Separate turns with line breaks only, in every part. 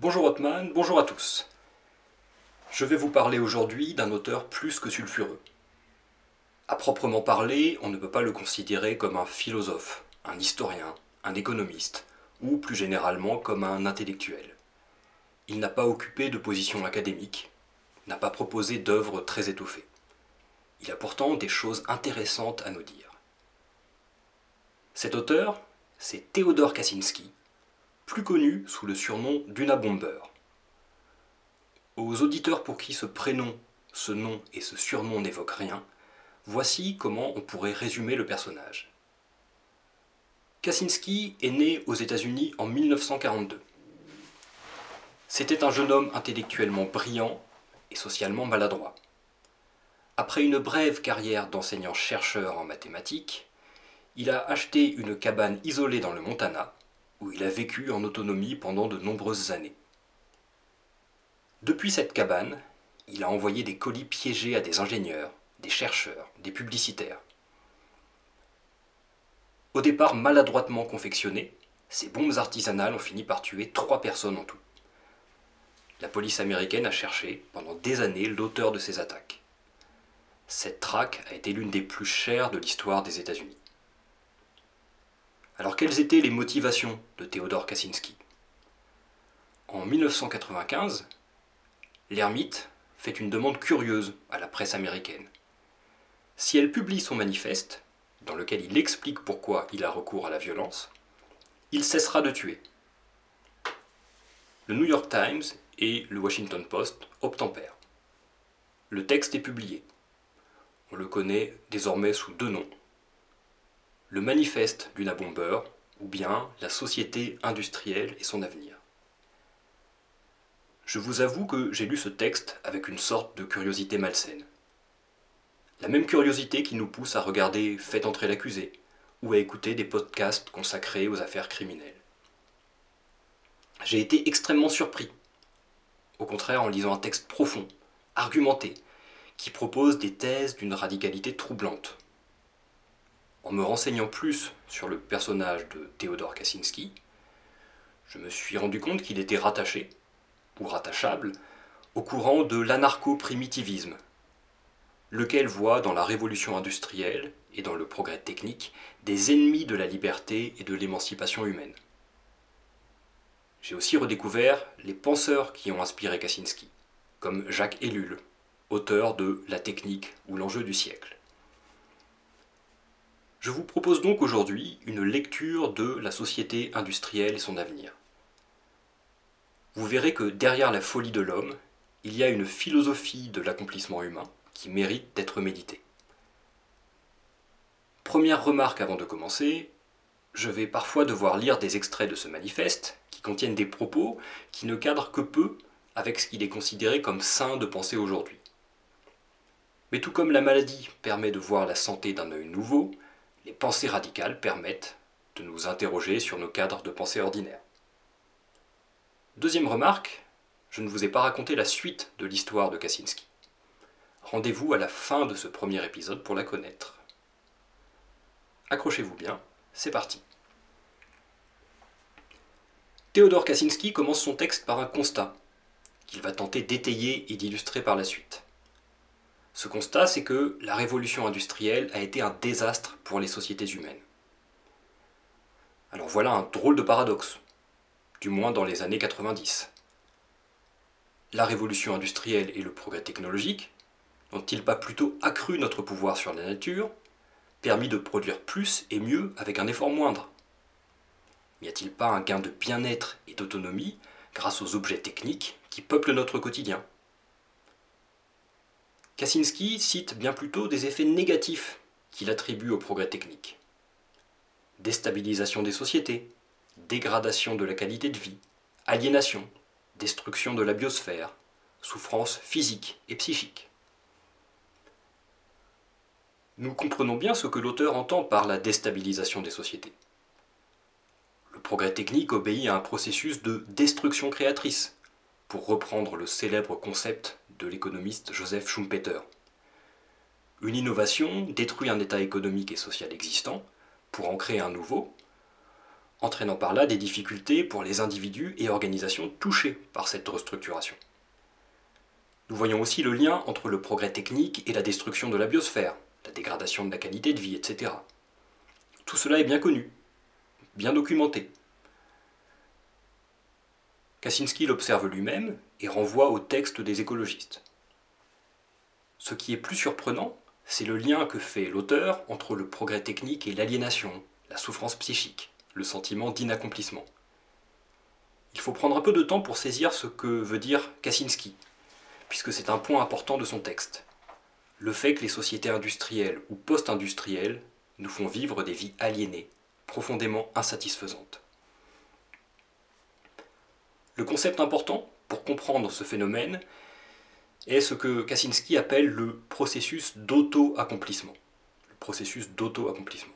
Bonjour Hotman, bonjour à tous. Je vais vous parler aujourd'hui d'un auteur plus que sulfureux. À proprement parler, on ne peut pas le considérer comme un philosophe, un historien, un économiste, ou plus généralement comme un intellectuel. Il n'a pas occupé de position académique, n'a pas proposé d'œuvres très étoffées. Il a pourtant des choses intéressantes à nous dire. Cet auteur, c'est Théodore Kaczynski, plus connu sous le surnom d'Unabomber. Aux auditeurs pour qui ce prénom, ce nom et ce surnom n'évoquent rien, voici comment on pourrait résumer le personnage. Kaczynski est né aux États-Unis en 1942. C'était un jeune homme intellectuellement brillant et socialement maladroit. Après une brève carrière d'enseignant-chercheur en mathématiques, il a acheté une cabane isolée dans le Montana, où il a vécu en autonomie pendant de nombreuses années. Depuis cette cabane, il a envoyé des colis piégés à des ingénieurs, des chercheurs, des publicitaires. Au départ maladroitement confectionnés, ces bombes artisanales ont fini par tuer trois personnes en tout. La police américaine a cherché pendant des années l'auteur de ces attaques. Cette traque a été l'une des plus chères de l'histoire des États-Unis. Alors quelles étaient les motivations de Théodore Kaczynski? En 1995, l'ermite fait une demande curieuse à la presse américaine. Si elle publie son manifeste, dans lequel il explique pourquoi il a recours à la violence, il cessera de tuer. Le New York Times et le Washington Post obtempèrent. Le texte est publié. On le connaît désormais sous deux noms le manifeste du Bomber ou bien la société industrielle et son avenir. Je vous avoue que j'ai lu ce texte avec une sorte de curiosité malsaine. La même curiosité qui nous pousse à regarder Fait entrer l'accusé ou à écouter des podcasts consacrés aux affaires criminelles. J'ai été extrêmement surpris. Au contraire, en lisant un texte profond, argumenté, qui propose des thèses d'une radicalité troublante, en me renseignant plus sur le personnage de Théodore Kaczynski, je me suis rendu compte qu'il était rattaché, ou rattachable, au courant de l'anarcho-primitivisme, lequel voit dans la révolution industrielle et dans le progrès technique des ennemis de la liberté et de l'émancipation humaine. J'ai aussi redécouvert les penseurs qui ont inspiré Kaczynski, comme Jacques Ellul, auteur de La technique ou l'enjeu du siècle. Je vous propose donc aujourd'hui une lecture de la société industrielle et son avenir. Vous verrez que derrière la folie de l'homme, il y a une philosophie de l'accomplissement humain qui mérite d'être méditée. Première remarque avant de commencer, je vais parfois devoir lire des extraits de ce manifeste qui contiennent des propos qui ne cadrent que peu avec ce qu'il est considéré comme sain de penser aujourd'hui. Mais tout comme la maladie permet de voir la santé d'un œil nouveau, les pensées radicales permettent de nous interroger sur nos cadres de pensée ordinaires. Deuxième remarque, je ne vous ai pas raconté la suite de l'histoire de Kaczynski. Rendez-vous à la fin de ce premier épisode pour la connaître. Accrochez-vous bien, c'est parti. Théodore Kaczynski commence son texte par un constat, qu'il va tenter d'étayer et d'illustrer par la suite. Ce constat, c'est que la révolution industrielle a été un désastre pour les sociétés humaines. Alors voilà un drôle de paradoxe, du moins dans les années 90. La révolution industrielle et le progrès technologique n'ont-ils pas plutôt accru notre pouvoir sur la nature, permis de produire plus et mieux avec un effort moindre? N'y a-t-il pas un gain de bien-être et d'autonomie grâce aux objets techniques qui peuplent notre quotidien? Kaczynski cite bien plutôt des effets négatifs qu'il attribue au progrès technique. Déstabilisation des sociétés, dégradation de la qualité de vie, aliénation, destruction de la biosphère, souffrance physique et psychique. Nous comprenons bien ce que l'auteur entend par la déstabilisation des sociétés. Le progrès technique obéit à un processus de destruction créatrice, pour reprendre le célèbre concept de l'économiste Joseph Schumpeter. Une innovation détruit un état économique et social existant pour en créer un nouveau, entraînant par là des difficultés pour les individus et organisations touchés par cette restructuration. Nous voyons aussi le lien entre le progrès technique et la destruction de la biosphère, la dégradation de la qualité de vie, etc. Tout cela est bien connu, bien documenté. Kaczynski l'observe lui-même et renvoie au texte des écologistes. Ce qui est plus surprenant, c'est le lien que fait l'auteur entre le progrès technique et l'aliénation, la souffrance psychique, le sentiment d'inaccomplissement. Il faut prendre un peu de temps pour saisir ce que veut dire Kaczynski, puisque c'est un point important de son texte. Le fait que les sociétés industrielles ou post-industrielles nous font vivre des vies aliénées, profondément insatisfaisantes. Le concept important pour comprendre ce phénomène est ce que Kaczynski appelle le processus d'auto-accomplissement. Le processus d'auto-accomplissement.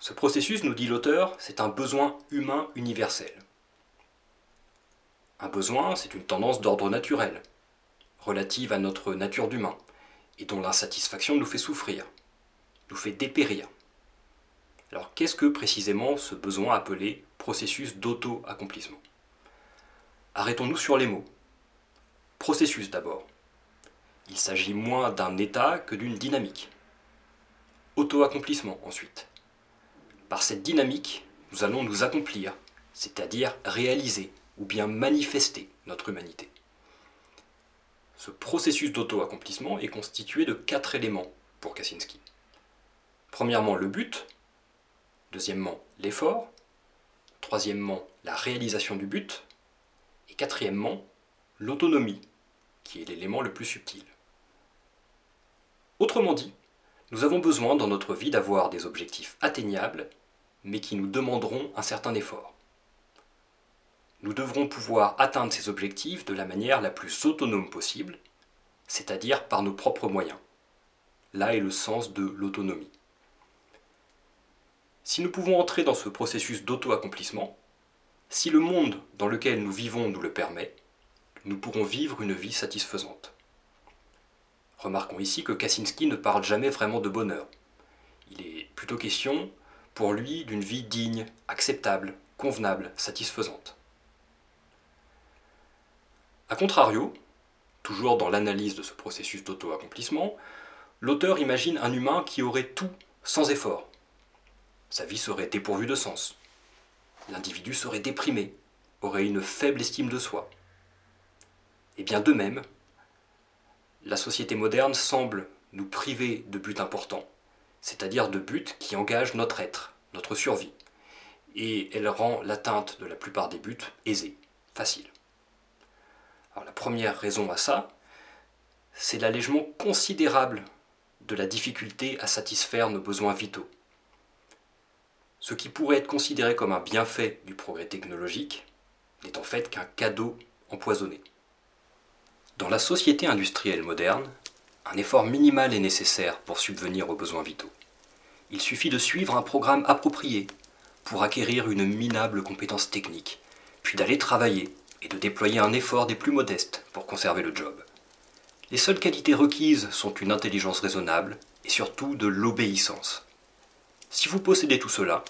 Ce processus, nous dit l'auteur, c'est un besoin humain universel. Un besoin, c'est une tendance d'ordre naturel, relative à notre nature d'humain, et dont l'insatisfaction nous fait souffrir, nous fait dépérir. Alors qu'est-ce que précisément ce besoin appelé processus d'auto-accomplissement? Arrêtons-nous sur les mots. Processus d'abord. Il s'agit moins d'un état que d'une dynamique. Auto-accomplissement ensuite. Par cette dynamique, nous allons nous accomplir, c'est-à-dire réaliser ou bien manifester notre humanité. Ce processus d'auto-accomplissement est constitué de quatre éléments pour Kaczynski. Premièrement, le but. Deuxièmement, l'effort. Troisièmement, la réalisation du but. Et quatrièmement, l'autonomie, qui est l'élément le plus subtil. Autrement dit, nous avons besoin dans notre vie d'avoir des objectifs atteignables, mais qui nous demanderont un certain effort. Nous devrons pouvoir atteindre ces objectifs de la manière la plus autonome possible, c'est-à-dire par nos propres moyens. Là est le sens de l'autonomie. Si nous pouvons entrer dans ce processus d'auto-accomplissement, si le monde dans lequel nous vivons nous le permet, nous pourrons vivre une vie satisfaisante. Remarquons ici que Kaczynski ne parle jamais vraiment de bonheur. Il est plutôt question, pour lui, d'une vie digne, acceptable, convenable, satisfaisante. A contrario, toujours dans l'analyse de ce processus d'auto-accomplissement, l'auteur imagine un humain qui aurait tout sans effort. Sa vie serait dépourvue de sens, l'individu serait déprimé, aurait une faible estime de soi. Et bien de même, la société moderne semble nous priver de buts importants, c'est-à-dire de buts qui engagent notre être, notre survie, et elle rend l'atteinte de la plupart des buts aisée, facile. Alors la première raison à ça, c'est l'allègement considérable de la difficulté à satisfaire nos besoins vitaux ce qui pourrait être considéré comme un bienfait du progrès technologique n'est en fait qu'un cadeau empoisonné. Dans la société industrielle moderne, un effort minimal est nécessaire pour subvenir aux besoins vitaux. Il suffit de suivre un programme approprié pour acquérir une minable compétence technique, puis d'aller travailler et de déployer un effort des plus modestes pour conserver le job. Les seules qualités requises sont une intelligence raisonnable et surtout de l'obéissance. Si vous possédez tout cela,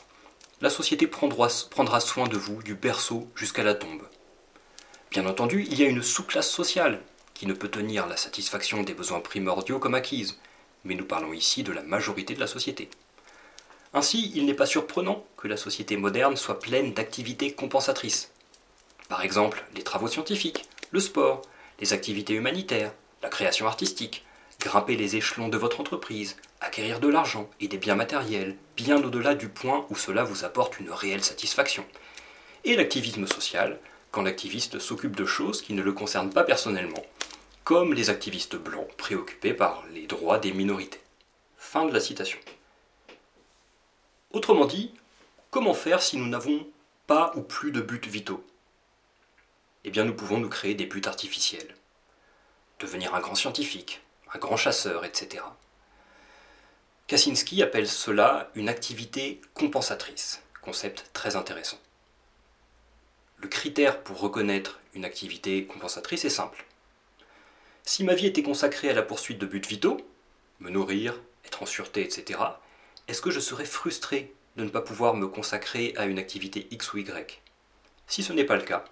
la société prendra, soin de vous du berceau jusqu'à la tombe. Bien entendu, il y a une sous-classe sociale qui ne peut tenir la satisfaction des besoins primordiaux comme acquise, mais nous parlons ici de la majorité de la société. Ainsi, il n'est pas surprenant que la société moderne soit pleine d'activités compensatrices. Par exemple, les travaux scientifiques, le sport, les activités humanitaires, la création artistique, grimper les échelons de votre entreprise, acquérir de l'argent et des biens matériels, bien au-delà du point où cela vous apporte une réelle satisfaction. Et l'activisme social, quand l'activiste s'occupe de choses qui ne le concernent pas personnellement, comme les activistes blancs préoccupés par les droits des minorités. Fin de la citation. Autrement dit, comment faire si nous n'avons pas ou plus de buts vitaux? Eh bien nous pouvons nous créer des buts artificiels. Devenir un grand scientifique, un grand chasseur, etc. Kaczynski appelle cela une activité compensatrice, concept très intéressant. Le critère pour reconnaître une activité compensatrice est simple. Si ma vie était consacrée à la poursuite de buts vitaux, me nourrir, être en sûreté, etc., est-ce que je serais frustré de ne pas pouvoir me consacrer à une activité X ou Y? Si ce n'est pas le cas,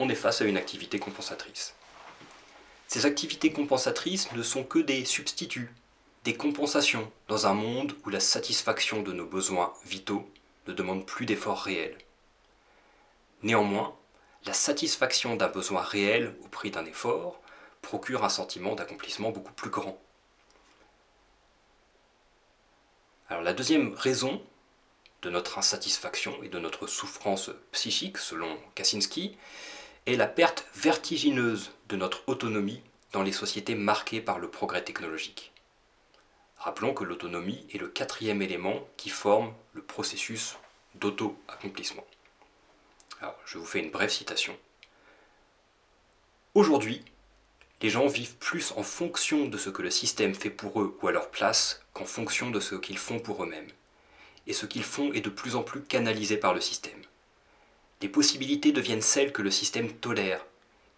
on est face à une activité compensatrice. Ces activités compensatrices ne sont que des substituts, des compensations dans un monde où la satisfaction de nos besoins vitaux ne demande plus d'efforts réels. Néanmoins, la satisfaction d'un besoin réel au prix d'un effort procure un sentiment d'accomplissement beaucoup plus grand. La deuxième raison de notre insatisfaction et de notre souffrance psychique, selon Kaczynski, est la perte vertigineuse de notre autonomie dans les sociétés marquées par le progrès technologique. Rappelons que l'autonomie est le quatrième élément qui forme le processus d'auto-accomplissement. je vous fais une brève citation. Aujourd'hui, les gens vivent plus en fonction de ce que le système fait pour eux ou à leur place qu'en fonction de ce qu'ils font pour eux-mêmes. Et ce qu'ils font est de plus en plus canalisé par le système. Les possibilités deviennent celles que le système tolère,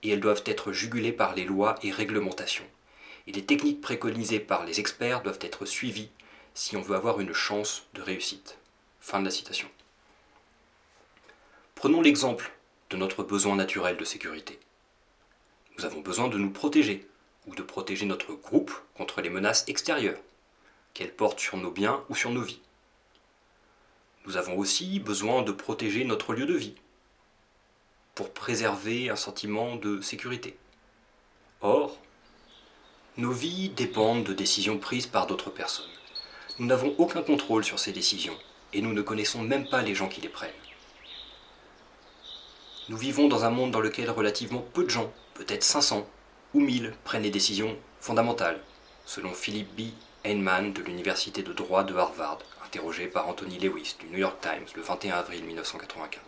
et elles doivent être jugulées par les lois et réglementations. Et les techniques préconisées par les experts doivent être suivies si on veut avoir une chance de réussite. Fin de la citation. Prenons l'exemple de notre besoin naturel de sécurité. Nous avons besoin de nous protéger, ou de protéger notre groupe contre les menaces extérieures, qu'elles portent sur nos biens ou sur nos vies. Nous avons aussi besoin de protéger notre lieu de vie, pour préserver un sentiment de sécurité. Or, nos vies dépendent de décisions prises par d'autres personnes. Nous n'avons aucun contrôle sur ces décisions, et nous ne connaissons même pas les gens qui les prennent. Nous vivons dans un monde dans lequel relativement peu de gens peut-être 500 ou 1000 prennent les décisions fondamentales, selon Philip B. Heinemann de l'Université de droit de Harvard, interrogé par Anthony Lewis du New York Times le 21 avril 1995.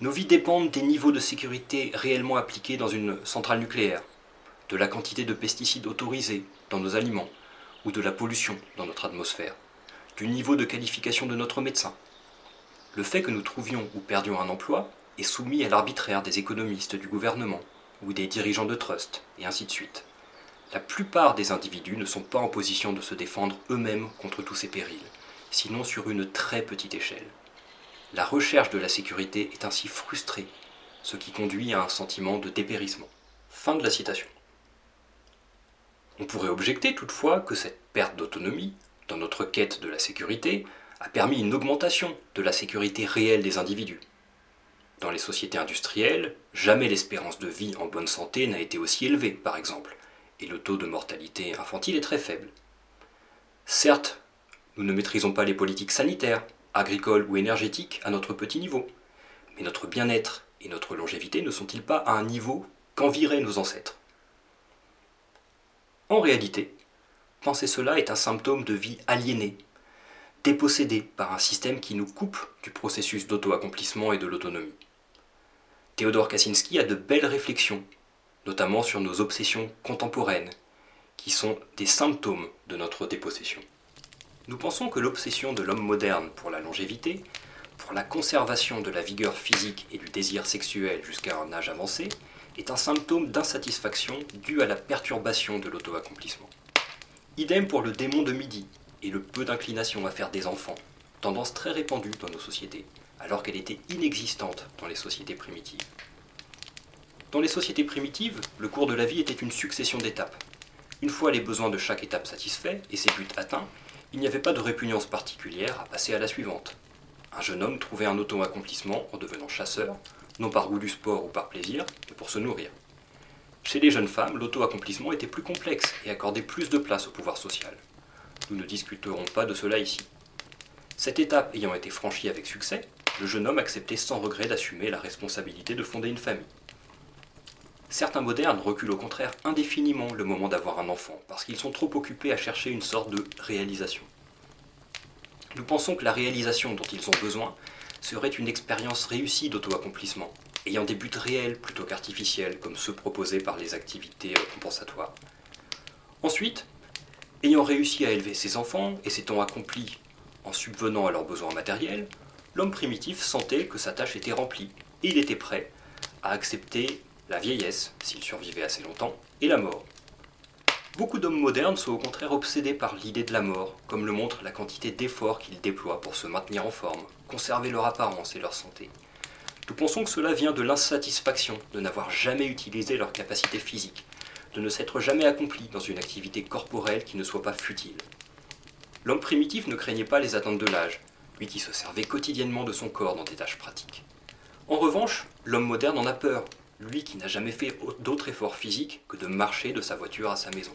Nos vies dépendent des niveaux de sécurité réellement appliqués dans une centrale nucléaire, de la quantité de pesticides autorisés dans nos aliments ou de la pollution dans notre atmosphère, du niveau de qualification de notre médecin. Le fait que nous trouvions ou perdions un emploi est soumis à l'arbitraire des économistes du gouvernement ou des dirigeants de trust, et ainsi de suite. La plupart des individus ne sont pas en position de se défendre eux-mêmes contre tous ces périls, sinon sur une très petite échelle. La recherche de la sécurité est ainsi frustrée, ce qui conduit à un sentiment de dépérissement. Fin de la citation. On pourrait objecter toutefois que cette perte d'autonomie, dans notre quête de la sécurité, a permis une augmentation de la sécurité réelle des individus. Dans les sociétés industrielles, jamais l'espérance de vie en bonne santé n'a été aussi élevée, par exemple, et le taux de mortalité infantile est très faible. Certes, nous ne maîtrisons pas les politiques sanitaires, agricoles ou énergétiques à notre petit niveau, mais notre bien-être et notre longévité ne sont-ils pas à un niveau qu'enviraient nos ancêtres? En réalité, penser cela est un symptôme de vie aliénée, dépossédée par un système qui nous coupe du processus d'auto-accomplissement et de l'autonomie. Théodore Kaczynski a de belles réflexions, notamment sur nos obsessions contemporaines, qui sont des symptômes de notre dépossession. Nous pensons que l'obsession de l'homme moderne pour la longévité, pour la conservation de la vigueur physique et du désir sexuel jusqu'à un âge avancé, est un symptôme d'insatisfaction dû à la perturbation de l'auto-accomplissement. Idem pour le démon de midi et le peu d'inclination à faire des enfants, tendance très répandue dans nos sociétés, alors qu'elle était inexistante dans les sociétés primitives. Dans les sociétés primitives, le cours de la vie était une succession d'étapes. Une fois les besoins de chaque étape satisfaits et ses buts atteints, il n'y avait pas de répugnance particulière à passer à la suivante. Un jeune homme trouvait un auto-accomplissement en devenant chasseur, non par goût du sport ou par plaisir, mais pour se nourrir. Chez les jeunes femmes, l'auto-accomplissement était plus complexe et accordait plus de place au pouvoir social. Nous ne discuterons pas de cela ici. Cette étape ayant été franchie avec succès, le jeune homme acceptait sans regret d'assumer la responsabilité de fonder une famille. Certains modernes reculent au contraire indéfiniment le moment d'avoir un enfant, parce qu'ils sont trop occupés à chercher une sorte de réalisation. Nous pensons que la réalisation dont ils ont besoin serait une expérience réussie d'auto-accomplissement, ayant des buts réels plutôt qu'artificiels, comme ceux proposés par les activités euh, compensatoires. Ensuite, ayant réussi à élever ses enfants et s'étant accompli en subvenant à leurs besoins matériels, l'homme primitif sentait que sa tâche était remplie, et il était prêt à accepter la vieillesse, s'il survivait assez longtemps, et la mort. Beaucoup d'hommes modernes sont au contraire obsédés par l'idée de la mort, comme le montre la quantité d'efforts qu'ils déploient pour se maintenir en forme, conserver leur apparence et leur santé. Nous pensons que cela vient de l'insatisfaction de n'avoir jamais utilisé leur capacité physique, de ne s'être jamais accompli dans une activité corporelle qui ne soit pas futile. L'homme primitif ne craignait pas les attentes de l'âge, lui qui se servait quotidiennement de son corps dans des tâches pratiques. En revanche, l'homme moderne en a peur, lui qui n'a jamais fait d'autre effort physique que de marcher de sa voiture à sa maison.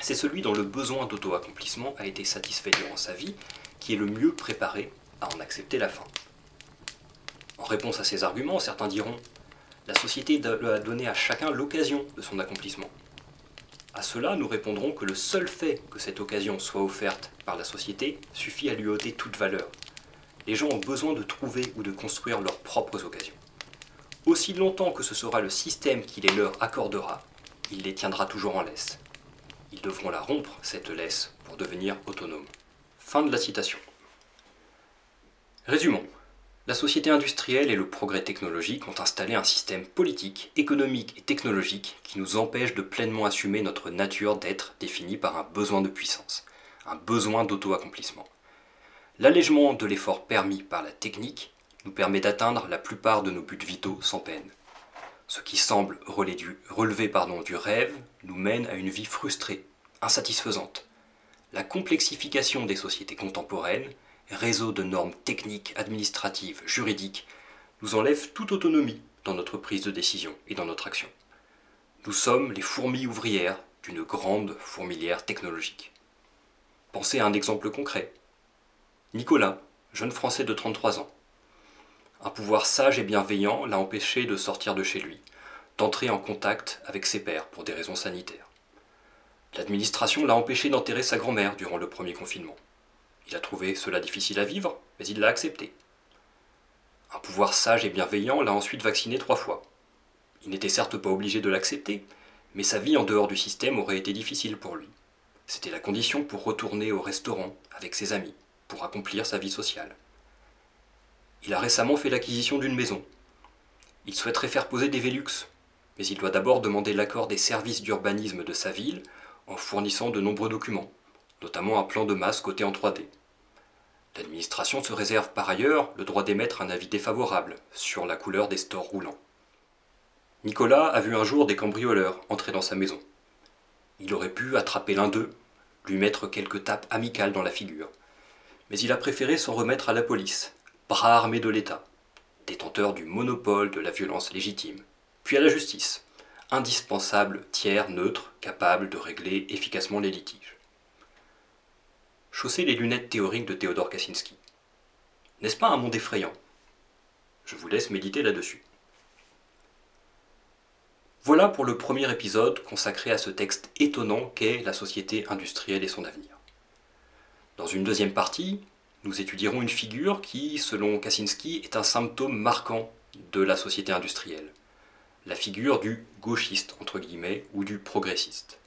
C'est celui dont le besoin d'auto-accomplissement a été satisfait durant sa vie qui est le mieux préparé à en accepter la fin. En réponse à ces arguments, certains diront La société a donné à chacun l'occasion de son accomplissement. À cela, nous répondrons que le seul fait que cette occasion soit offerte par la société suffit à lui ôter toute valeur. Les gens ont besoin de trouver ou de construire leurs propres occasions. Aussi longtemps que ce sera le système qui les leur accordera, il les tiendra toujours en laisse. Ils devront la rompre, cette laisse, pour devenir autonomes. Fin de la citation. Résumons. La société industrielle et le progrès technologique ont installé un système politique, économique et technologique qui nous empêche de pleinement assumer notre nature d'être définie par un besoin de puissance, un besoin d'auto-accomplissement. L'allègement de l'effort permis par la technique nous permet d'atteindre la plupart de nos buts vitaux sans peine. Ce qui semble relever pardon, du rêve nous mène à une vie frustrée, insatisfaisante. La complexification des sociétés contemporaines, réseau de normes techniques, administratives, juridiques, nous enlève toute autonomie dans notre prise de décision et dans notre action. Nous sommes les fourmis ouvrières d'une grande fourmilière technologique. Pensez à un exemple concret. Nicolas, jeune Français de 33 ans, un pouvoir sage et bienveillant l'a empêché de sortir de chez lui, d'entrer en contact avec ses pères pour des raisons sanitaires. L'administration l'a empêché d'enterrer sa grand-mère durant le premier confinement. Il a trouvé cela difficile à vivre, mais il l'a accepté. Un pouvoir sage et bienveillant l'a ensuite vacciné trois fois. Il n'était certes pas obligé de l'accepter, mais sa vie en dehors du système aurait été difficile pour lui. C'était la condition pour retourner au restaurant avec ses amis, pour accomplir sa vie sociale. Il a récemment fait l'acquisition d'une maison. Il souhaiterait faire poser des Velux, mais il doit d'abord demander l'accord des services d'urbanisme de sa ville en fournissant de nombreux documents, notamment un plan de masse coté en 3D. L'administration se réserve par ailleurs le droit d'émettre un avis défavorable sur la couleur des stores roulants. Nicolas a vu un jour des cambrioleurs entrer dans sa maison. Il aurait pu attraper l'un d'eux, lui mettre quelques tapes amicales dans la figure. Mais il a préféré s'en remettre à la police bras armé de l'État, détenteur du monopole de la violence légitime, puis à la justice, indispensable tiers neutre capable de régler efficacement les litiges. Chaussez les lunettes théoriques de Théodore Kaczynski. N'est-ce pas un monde effrayant? Je vous laisse méditer là-dessus. Voilà pour le premier épisode consacré à ce texte étonnant qu'est la société industrielle et son avenir. Dans une deuxième partie, nous étudierons une figure qui, selon Kaczynski, est un symptôme marquant de la société industrielle, la figure du gauchiste, entre guillemets, ou du progressiste.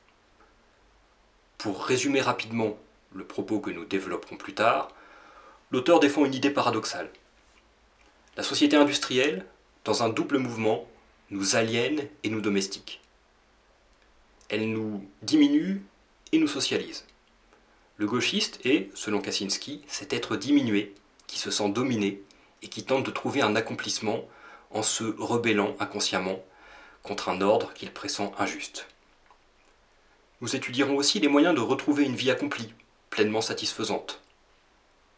Pour résumer rapidement le propos que nous développerons plus tard, l'auteur défend une idée paradoxale. La société industrielle, dans un double mouvement, nous aliène et nous domestique. Elle nous diminue et nous socialise. Le gauchiste est, selon Kaczynski, cet être diminué, qui se sent dominé et qui tente de trouver un accomplissement en se rebellant inconsciemment contre un ordre qu'il pressent injuste. Nous étudierons aussi les moyens de retrouver une vie accomplie, pleinement satisfaisante.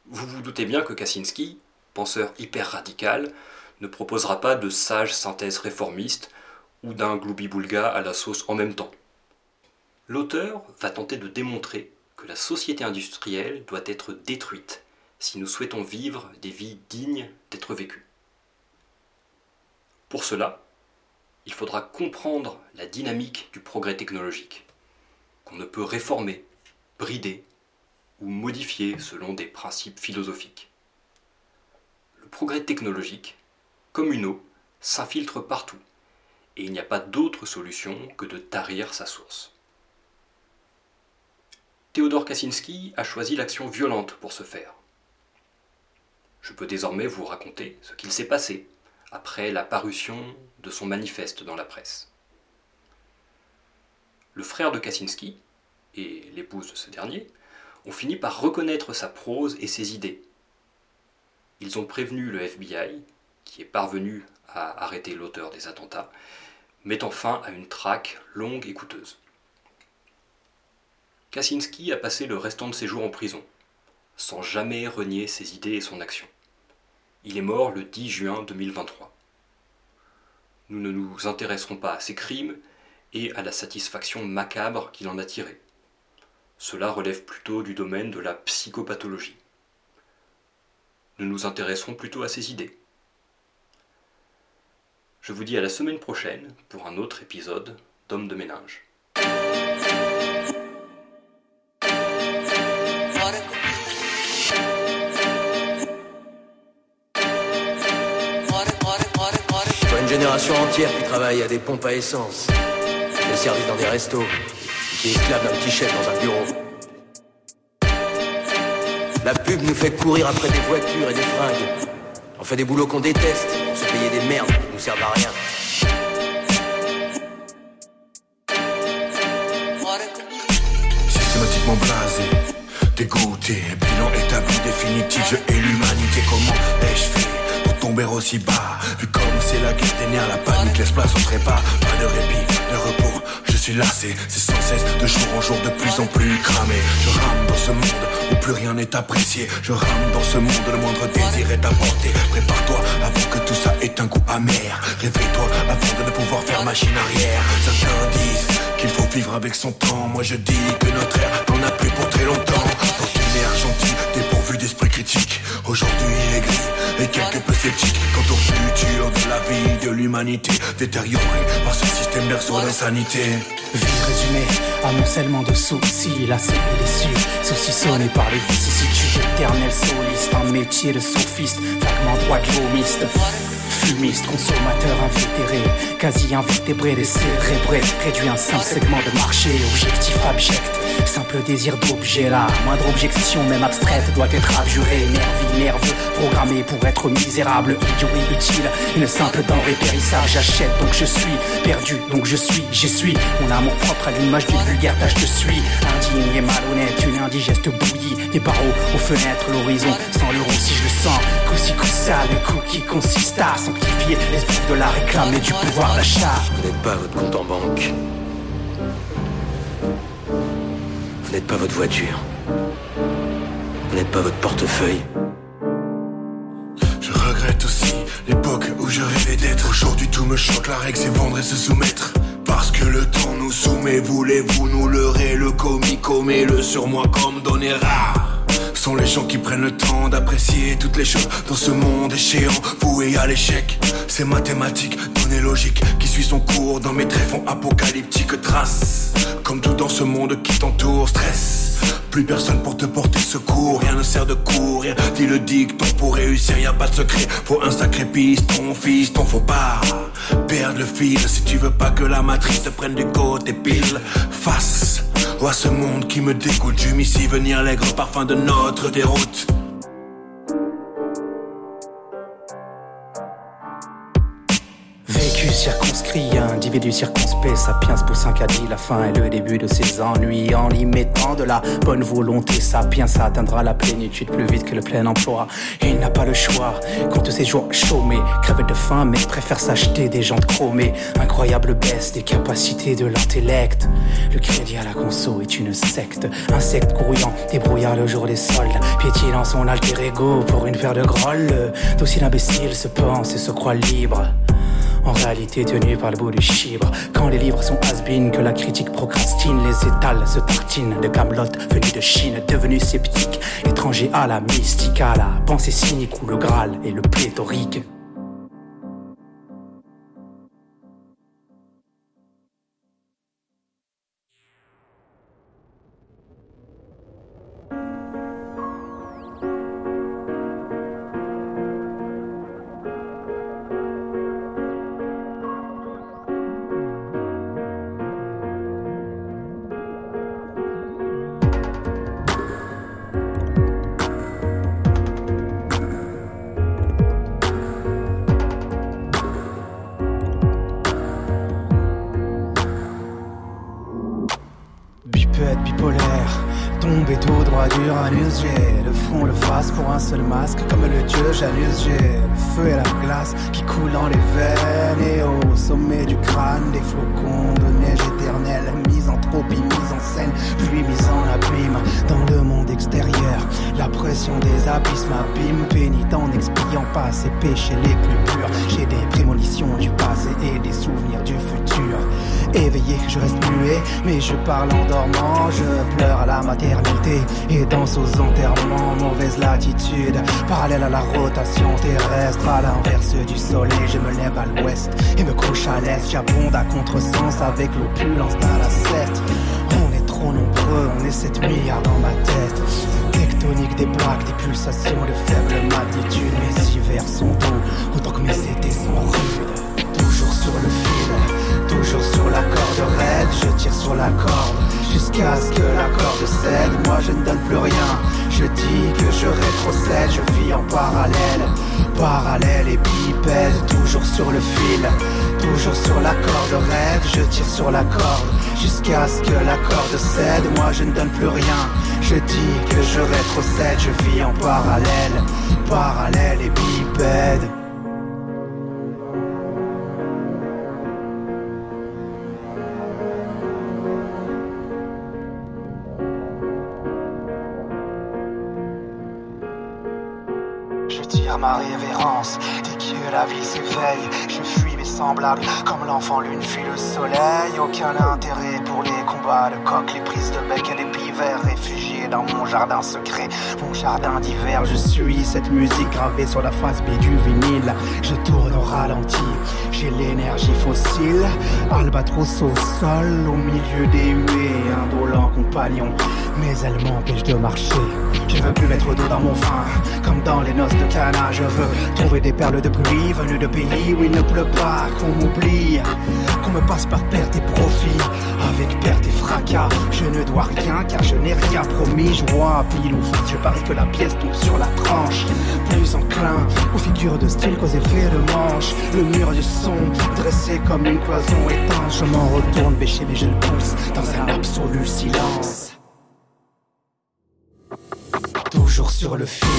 Vous vous doutez bien que Kaczynski, penseur hyper radical, ne proposera pas de sage synthèse réformiste ou d'un gloubi-boulga à la sauce en même temps. L'auteur va tenter de démontrer la société industrielle doit être détruite si nous souhaitons vivre des vies dignes d'être vécues. Pour cela, il faudra comprendre la dynamique du progrès technologique, qu'on ne peut réformer, brider ou modifier selon des principes philosophiques. Le progrès technologique, comme une eau, s'infiltre partout, et il n'y a pas d'autre solution que de tarir sa source. Théodore Kaczynski a choisi l'action violente pour ce faire. Je peux désormais vous raconter ce qu'il s'est passé après la parution de son manifeste dans la presse. le frère de Kaczynski et l'épouse de ce dernier ont fini par reconnaître sa prose et ses idées. Ils ont prévenu le FBI, qui est parvenu à arrêter l'auteur des attentats, mettant fin à une traque longue et coûteuse. Kaczynski a passé le restant de ses jours en prison, sans jamais renier ses idées et son action. Il est mort le 10 juin 2023. Nous ne nous intéresserons pas à ses crimes et à la satisfaction macabre qu'il en a tirée. Cela relève plutôt du domaine de la psychopathologie. Nous nous intéresserons plutôt à ses idées. Je vous dis à la semaine prochaine pour un autre épisode d'Homme de ménage.
Une génération entière qui travaille à des pompes à essence, qui fait service dans des restos, qui est esclave d'un petit chef dans un bureau. La pub nous fait courir après des voitures et des fringues. On fait des boulots qu'on déteste, on se payer des merdes qui nous servent à rien.
Systématiquement blasé, dégoûté, bilan établi, définitif, je hais l'humanité, comment ai-je fait pour tomber aussi bas Vu comme c'est la guerre des la panique laisse place au trépas, pas de répit, de repos, je suis lassé, c'est sans cesse, de jour en jour, de plus en plus cramé. Je rame dans ce monde où plus rien n'est apprécié. Je rame dans ce monde, le moindre désir est apporté. Prépare-toi avant que tout ça ait un goût amer. Réveille-toi avant de ne pouvoir faire machine arrière. Certains disent qu'il faut vivre avec son temps. Moi je dis que notre ère n'en a plus pour très longtemps. Gentille, d'esprit critique. Aujourd'hui aigri et quelque peu sceptique quant au futur de la vie de l'humanité détériorée par ce système berceau d'insanité.
Vie résumée, amoncellement de soucis, la scène est déçue, saucissonné par les vicissitudes éternelles solistes, un métier de sophiste, vaguement droit de Fumiste, consommateur invétéré, quasi invétébré, décérébré, réduit un simple segment de marché, objectif abject, simple désir d'objet là, moindre objection, même abstraite, doit être abjurée, nerveux, nerveux, programmé pour être misérable, idiot inutile, une simple denrée périssable, j'achète donc je suis, perdu donc je suis, j'y suis, mon amour propre à l'image d'une vulgaire tâche de suie, indigne et malhonnête, une indigeste bouillie, des barreaux aux fenêtres, l'horizon, sans l'euro si je le sens, coussi ça, le coup qui consiste à l'esprit de la réclame et du pouvoir d'achat.
Vous n'êtes pas votre compte en banque. Vous n'êtes pas votre voiture. Vous n'êtes pas votre portefeuille.
Je regrette aussi l'époque où je rêvais d'être. Aujourd'hui tout me choque, la règle c'est vendre et se soumettre. Parce que le temps nous soumet, voulez-vous nous leurrer? Le commis commet le sur moi comme donner rare sont les gens qui prennent le temps d'apprécier toutes les choses dans ce monde échéant, voué à l'échec. C'est mathématique, données logique, qui suit son cours dans mes tréfonds apocalyptiques traces. Comme tout dans ce monde qui t'entoure, stress. Plus personne pour te porter secours, rien ne sert de courir. Dis le dicton pour réussir, y a pas de secret. Faut un sacré piston, fils, ton faut pas perdre le fil. Si tu veux pas que la matrice te prenne du côté pile, face à ce monde qui me dégoûte. J'hume ici venir l'aigre parfum de notre déroute.
Circonscrit, individu circonspect, sapiens pour caddie, la fin est le début de ses ennuis. En y mettant de la bonne volonté, sapiens atteindra la plénitude plus vite que le plein emploi. il n'a pas le choix, compte ses jours chômés, crève de faim, mais préfère s'acheter des jantes chromées. Incroyable baisse des capacités de l'intellect. Le crédit à la conso est une secte, insecte grouillant, débrouillard le jour des soldes, piétinant son alter ego pour une paire de grolles. D'aussi l'imbécile se pense et se croit libre en réalité tenu par le bout du chibre. Quand les livres sont has que la critique procrastine, les étals se tartinent de Camelot venu de Chine, devenu sceptique, étranger à la mystique, à la pensée cynique où le Graal et le pléthorique. Pas d'Uranus, j'ai le front, le face pour un seul masque. Comme le dieu Janus, j'ai le feu et la glace qui coulent dans les veines. Et au sommet du crâne, des flocons de neige éternelle. Misanthropie, mise en scène, puis mise en abîme. Dans le monde extérieur, la pression des abysses m'abîme. Pénitent en pas ses péchés les plus purs. J'ai des prémonitions du passé et des souvenirs du futur. Éveillé, je reste muet, mais je parle en dormant. Je pleure à la maternité et danse aux enterrements. Mauvaise latitude, parallèle à la rotation terrestre. À l'inverse du soleil, je me lève à l'ouest et me couche à l'est. J'abonde à contresens avec l'opulence d'un lacette. On est trop nombreux, on est 7 milliards dans ma tête. Tectonique des plaques, des pulsations de faible magnitude. Mes hivers sont jusqu'à ce que la corde cède. Moi je ne donne plus rien, je dis que je rétrocède. Je vis en parallèle, parallèle et bipède. Toujours sur le fil, toujours sur la corde raide. Je tire sur la corde jusqu'à ce que la corde cède. Moi je ne donne plus rien, je dis que je rétrocède. Je vis en parallèle, parallèle et bipède. Révérence dès que la vie s'éveille. Je fuis mes semblables comme l'enfant lune fuit le soleil. Aucun intérêt pour les combats de coq, les prises de bec et les pivers. Réfugiés dans mon jardin secret, mon jardin d'hiver. Je suis cette musique gravée sur la face B du vinyle. Je tourne au ralenti, j'ai l'énergie fossile. Albatros au sol, au milieu des huées. Indolent compagnon, mais elle m'empêche de marcher. Je veux plus mettre d'eau dans mon vin, comme dans les noces de Cana. Je veux trouver des perles de pluie venues de pays où il ne pleut pas, qu'on m'oublie, qu'on me passe par perte et profit. Avec perte et fracas, je ne dois rien car je n'ai rien promis. Je vois pile ou face, je parie que la pièce tombe sur la tranche. Plus enclin aux figures de style qu'aux effets de manche. Le mur du son, dressé comme une cloison étanche. Je m'en retourne bêcher, mais je le pousse dans un absolu silence. Sur le fil,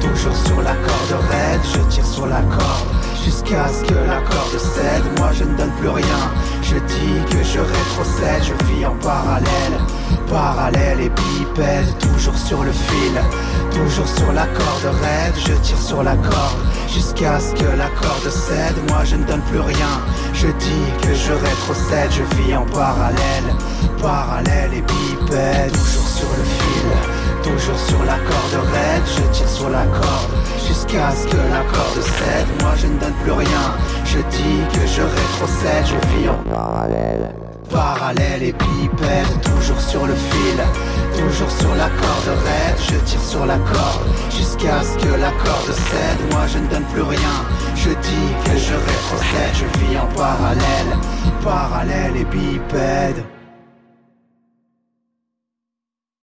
toujours sur la corde raide, je tire sur la corde jusqu'à ce que la corde cède. Moi je ne donne plus rien, je dis que je rétrocède, je vis en parallèle, parallèle et bipède, toujours sur le fil, toujours sur la corde raide, je tire sur la corde jusqu'à ce que la corde cède. Moi je ne donne plus rien, je dis que je rétrocède, je vis en parallèle, parallèle et bipède, toujours. Toujours sur la corde raide, je tire sur la corde Jusqu'à ce que la corde cède. Moi je ne donne plus rien. Je dis que je rétrocède, je vis en parallèle. Parallèle et bipède, toujours sur le fil Toujours sur la corde raide, je tire sur la corde Jusqu'à ce que la corde cède. Moi je ne donne plus rien. Je dis que je rétrocède, je vis en parallèle. Parallèle et bipède